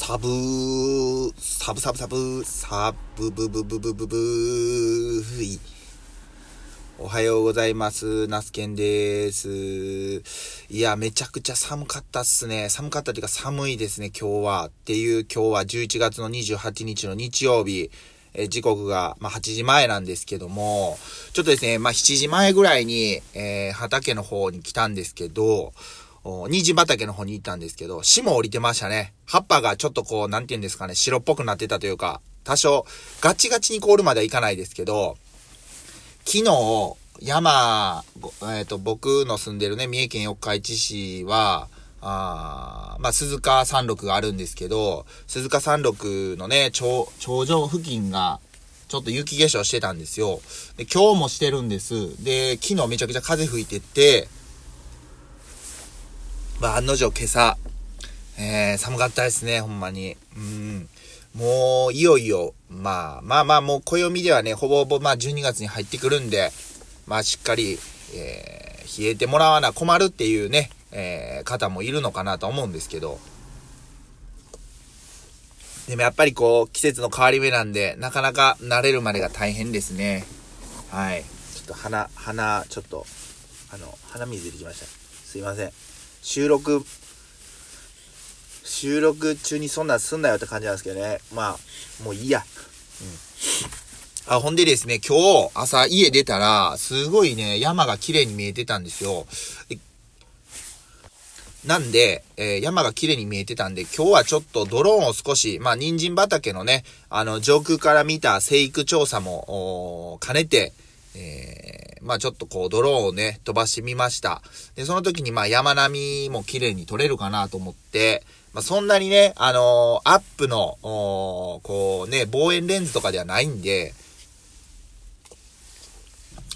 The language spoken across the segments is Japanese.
サブー、サブサブサブ、サブブブブブブブーい。おはようございます。ナスケンです。いや、めちゃくちゃ寒かったっすね。寒かったっていうか寒いですね、今日は。っていう今日は11月の28日の日曜日。え時刻が、まあ、8時前なんですけども、ちょっとですね、まあ、7時前ぐらいに、えー畑の方に来たんですけど、お虹畑の方に行ったんですけど、霜降りてましたね。葉っぱがちょっとこう、なんて言うんですかね、白っぽくなってたというか、多少、ガチガチに凍るまではいかないですけど、昨日、山、えっ、と、僕の住んでるね、三重県四日市市は、あまあ、鈴鹿山麓があるんですけど、鈴鹿山麓のね、頂、上付近が、ちょっと雪化粧してたんですよ。で、今日もしてるんです。で、昨日めちゃくちゃ風吹いてって、まあ、案の定今朝、えー、寒かったですね、ほんまに。うん。もう、いよいよ、まあ、まあまあ、もう暦ではね、ほぼほぼ、まあ、12月に入ってくるんで、まあ、しっかり、えー、冷えてもらわな困るっていうね、えー、方もいるのかなと思うんですけど、でもやっぱりこう、季節の変わり目なんで、なかなか慣れるまでが大変ですね。はい。ちょっと鼻、鼻、ちょっと、あの、鼻水出てきました。すいません。収録、収録中にそんなんすんなよって感じなんですけどね。まあ、もういいや。うん。あ、ほんでですね、今日朝家出たら、すごいね、山が綺麗に見えてたんですよ。なんで、えー山が綺麗に見えてたんで、今日はちょっとドローンを少し、まあ、人参畑のね、あの、上空から見た生育調査も、兼ねて、えーまあちょっとこうドローンをね、飛ばしてみました。で、その時にまあ山並みも綺麗に撮れるかなと思って、まあそんなにね、あのーアップの、こうね、望遠レンズとかではないんで、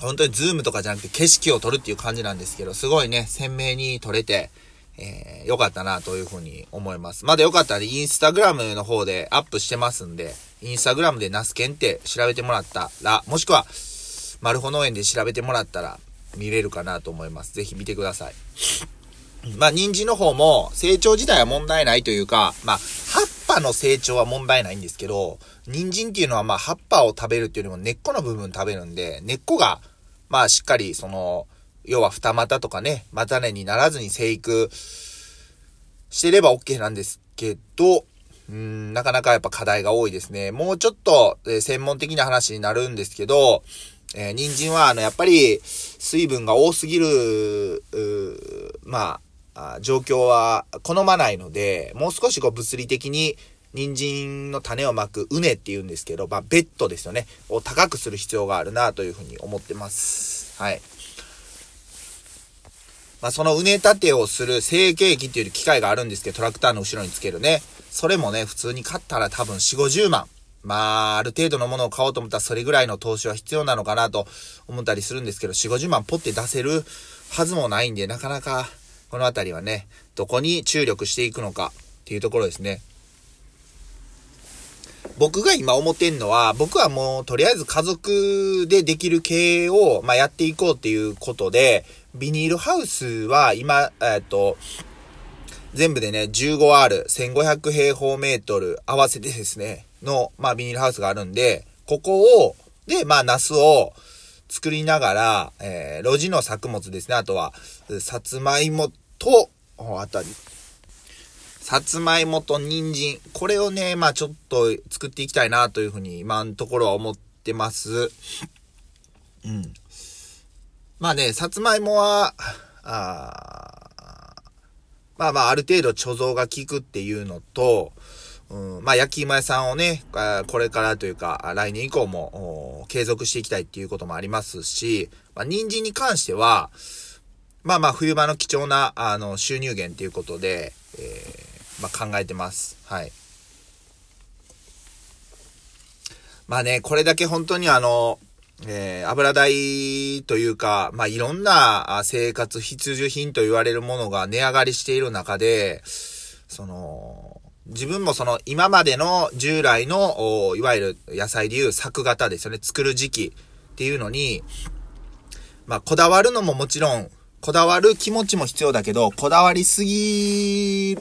本当にズームとかじゃなくて景色を撮るっていう感じなんですけど、すごいね、鮮明に撮れて、えー、よかったなというふうに思います。まだよかったらインスタグラムの方でアップしてますんで、インスタグラムでナスケンって調べてもらったら、もしくは、マルホ農園で調べてもらったら見れるかなと思います。ぜひ見てください。まあ、人参の方も成長自体は問題ないというか、まあ、葉っぱの成長は問題ないんですけど、人参っていうのはまあ、葉っぱを食べるっていうよりも根っこの部分食べるんで、根っこが、まあ、しっかり、その、要は二股とかね、股根にならずに生育してれば OK なんですけど、うーん、なかなかやっぱ課題が多いですね。もうちょっと、えー専門的な話になるんですけど、えー人参は、あの、やっぱり、水分が多すぎる、まあ、状況は好まないので、もう少しこう物理的に人参の種をまく畝って言うんですけど、まあ、ベッドですよね。を高くする必要があるなというふうに思ってます。はい。まあ、その畝立てをする成形機っていう機械があるんですけど、トラクターの後ろにつけるね。それもね、普通に買ったら多分4、50万。まあ、ある程度のものを買おうと思ったらそれぐらいの投資は必要なのかなと思ったりするんですけど、4、50万ポって出せるはずもないんで、なかなかこのあたりはね、どこに注力していくのかっていうところですね。僕が今思ってんのは、僕はもうとりあえず家族でできる経営を、まあ、やっていこうっていうことで、ビニールハウスは今、えっと、全部でね、15R、1500平方メートル合わせてですね、の、まあ、ビニールハウスがあるんで、ここを、で、まあ、ナスを作りながら、えー、露地の作物ですね。あとは、さつまいもと、あたり、さつまいもと人参。これをね、まあちょっと作っていきたいなというふうに今のところは思ってます。うん。まあね、さつまいもは、あまあまあある程度貯蔵が効くっていうのと、うん、まあ焼き芋屋さんをね、これからというか、来年以降も継続していきたいっていうこともありますし、まあ人参に関しては、まあまあ冬場の貴重なあの収入源っていうことで、えーまあ考えてます。はい。まあね、これだけ本当にあの、えー油代というか、まあいろんな生活必需品と言われるものが値上がりしている中で、その、自分もその今までの従来の、いわゆる野菜でいう作型ですよね、作る時期っていうのに、まあこだわるのももちろん、こだわる気持ちも必要だけど、こだわりすぎ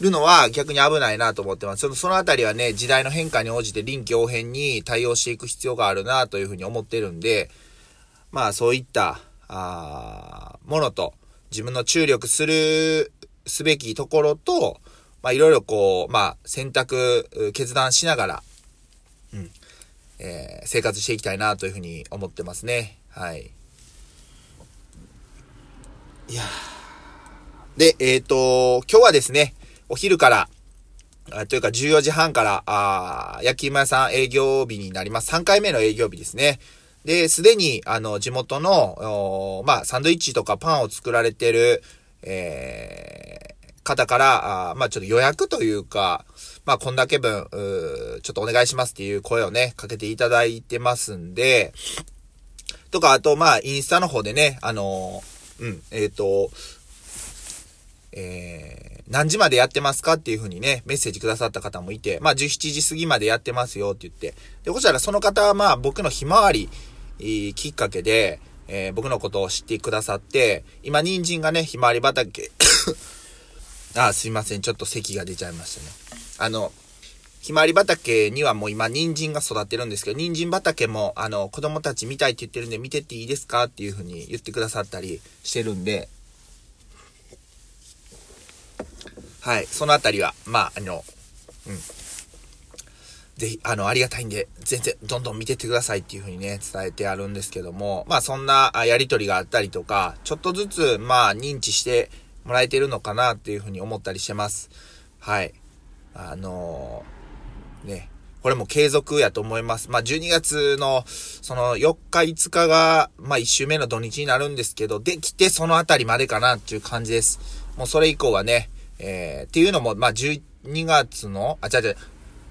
るのは逆に危ないなと思ってます。そのそのあたりはね、時代の変化に応じて臨機応変に対応していく必要があるなというふうに思ってるんで、まあそういった、あものと自分の注力する、すべきところと、まあいろいろこう、まあ選択、決断しながら、うん、えー、生活していきたいなというふうに思ってますね。はい。いやで、えっ、ー、と、今日はですね、お昼から、あというか14時半から、あ焼き芋屋さん営業日になります。3回目の営業日ですね。で、すでに、あの、地元の、まあ、サンドイッチとかパンを作られてる、えー、方から、あまあ、ちょっと予約というか、まあ、こんだけ分、ちょっとお願いしますっていう声をね、かけていただいてますんで、とか、あと、まあ、インスタの方でね、あのうん、えっ、ー、と、えー、何時までやってますかっていう風にね、メッセージくださった方もいて、まあ17時過ぎまでやってますよって言って、で、こちらその方はまあ僕のひまわり、きっかけで、えー、僕のことを知ってくださって、今人参がね、ひまわり畑あ、すいません、ちょっと咳が出ちゃいましたね。あの、ひまわり畑にはもう今人参が育ってるんですけど、人参畑もあの子供たち見たいって言ってるんで見てっていいですかっていう風に言ってくださったりしてるんで、はい、そのあたりは、まあ、あの、うん。ぜひ、あの、ありがたいんで、全然、どんどん見てってくださいっていう風にね、伝えてあるんですけども、まあ、そんなやりとりがあったりとか、ちょっとずつ、まあ、認知してもらえてるのかなっていう風に思ったりしてます。はい。あのー、ね、これも継続やと思います。まあ、12月の、その4日5日が、まあ、1週目の土日になるんですけど、できてそのあたりまでかなっていう感じです。もうそれ以降はね、えー、っていうのも、まあ、12月の、あ、違う違う、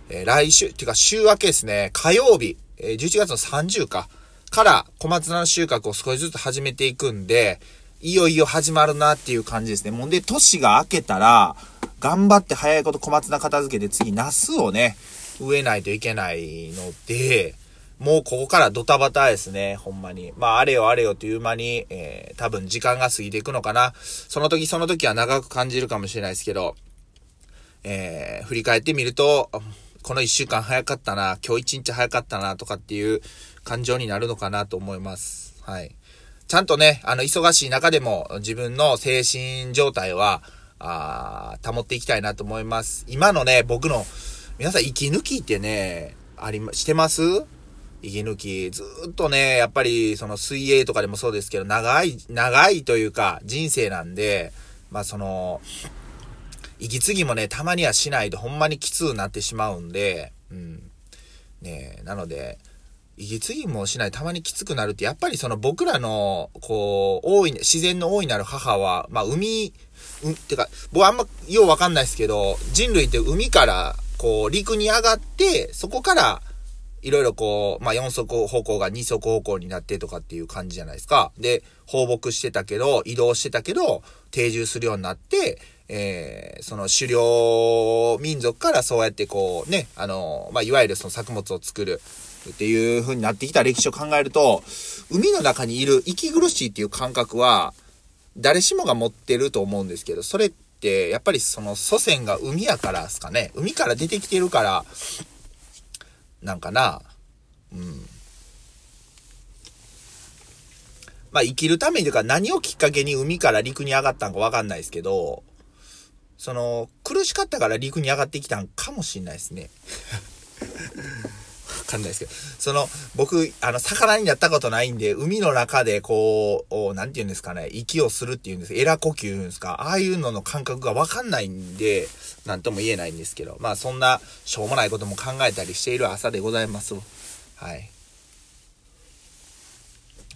えー、来週、っていうか週明けですね、火曜日、えー、11月の30か、から小松菜の収穫を少しずつ始めていくんで、いよいよ始まるなっていう感じですね。もんで、年が明けたら、頑張って早いこと小松菜片付けて次、ナスをね、植えないといけないので、もうここからドタバタですね、ほんまに。まあ、あれよあれよという間に、えー、多分時間が過ぎていくのかな。その時その時は長く感じるかもしれないですけど、えー、振り返ってみると、この一週間早かったな、今日一日早かったな、とかっていう感情になるのかなと思います。はい。ちゃんとね、あの、忙しい中でも自分の精神状態は、あ保っていきたいなと思います。今のね、僕の、皆さん息抜きってね、ありま、してます？息抜き、ずっとね、やっぱりその水泳とかでもそうですけど、長い、長いというか人生なんで、まあその、息継ぎもね、たまにはしないとほんまにきつくなってしまうんで、うん。ねなので、息継ぎもしない、たまにきつくなるって、やっぱりその僕らの、こう、大い、自然の大いなる母は、まあ海、うん、てか、僕あんまようわかんないですけど、人類って海から、こう、陸に上がって、そこから、いろいろこう、まあ、4足歩行が2足歩行になってとかっていう感じじゃないですか。で、放牧してたけど、移動してたけど、定住するようになって、えー、その狩猟民族からそうやってこうね、あの、まあ、いわゆるその作物を作るっていう風になってきた歴史を考えると、海の中にいる息苦しいっていう感覚は、誰しもが持ってると思うんですけど、それって、やっぱりその祖先が海やからですかね。海から出てきてるから、なんかな、うん。まあ生きるためにというか何をきっかけに海から陸に上がったんかわかんないですけど、その、苦しかったから陸に上がってきたんかもしんないですね。わかんないですけど、その、僕、あの、魚になったことないんで、海の中でこう、なんて言うんですかね、息をするっていうんです、エラ呼吸言うんですか、ああいうのの感覚がわかんないんで、なんとも言えないんですけど、まあそんなしょうもないことも考えたりしている朝でございます。はい。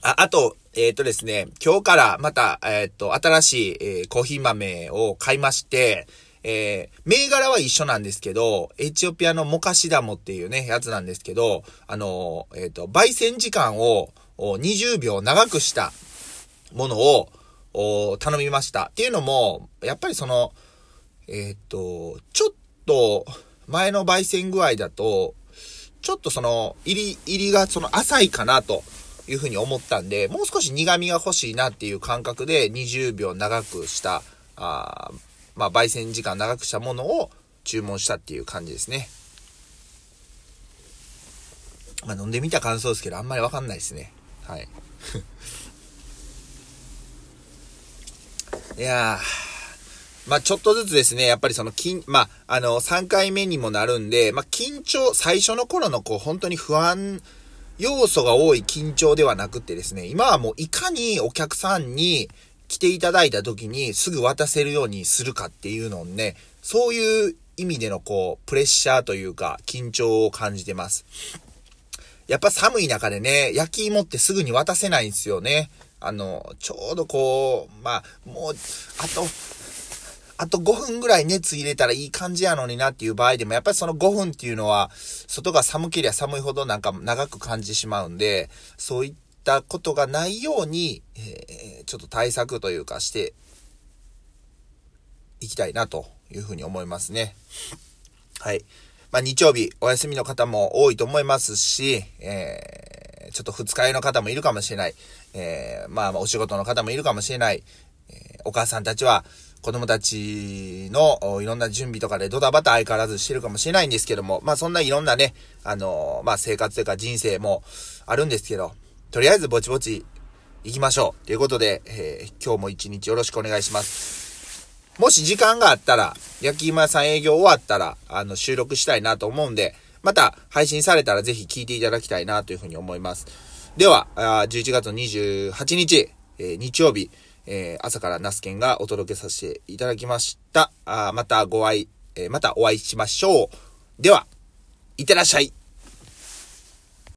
あ、あと、えっ、ー、とですね、今日からまた、えっ、ー、と、新しい、えー、コーヒー豆を買いまして、えー、銘柄は一緒なんですけど、エチオピアのモカシダモっていうね、やつなんですけど、あの、えっ、と、焙煎時間を20秒長くしたものを頼みました。っていうのも、やっぱりその、えっ、と、ちょっと前の焙煎具合だと、ちょっとその、入り、入りがその浅いかなというふうに思ったんで、もう少し苦味が欲しいなっていう感覚で20秒長くした、あまあ、焙煎時間長くしたものを注文したっていう感じですね。まあ、飲んでみた感想ですけど、あんまりわかんないですね。はい。いやー、まあ、ちょっとずつですね、やっぱりその、緊、まあ、あの、3回目にもなるんで、まあ、緊張、最初の頃のこう、本当に不安、要素が多い緊張ではなくてですね、今はもういかにお客さんに来ていただいた時にすぐ渡せるようにするかっていうのをね、そういう意味でのこう、プレッシャーというか、緊張を感じてます。やっぱ寒い中でね、焼き芋ってすぐに渡せないんですよね。あの、ちょうどこう、まあ、もう、あと、あと5分ぐらい熱入れたらいい感じやのになっていう場合でも、やっぱりその5分っていうのは、外が寒ければ寒いほどなんか長く感じてしまうんで、そういったことがないように、えー、ちょっと対策というかしていきたいなというふうに思いますね。はい。まあ、日曜日お休みの方も多いと思いますし、えー、ちょっと二日酔いの方もいるかもしれない。えー、まあ、お仕事の方もいるかもしれない。えー、お母さんたちは、子供たちのいろんな準備とかでドタバタ相変わらずしてるかもしれないんですけども、まあそんないろんなね、あのー、まあ生活というか人生もあるんですけど、とりあえずぼちぼち行きましょう。ということで、えー、今日も一日よろしくお願いします。もし時間があったら、焼き芋屋さん営業終わったら、あの、収録したいなと思うんで、また配信されたらぜひ聞いていただきたいなというふうに思います。では、11月28日、えー、日曜日、えー、朝からナスケンがお届けさせていただきました。あまたご愛、えー、またお会いしましょう。では、いってらっしゃい。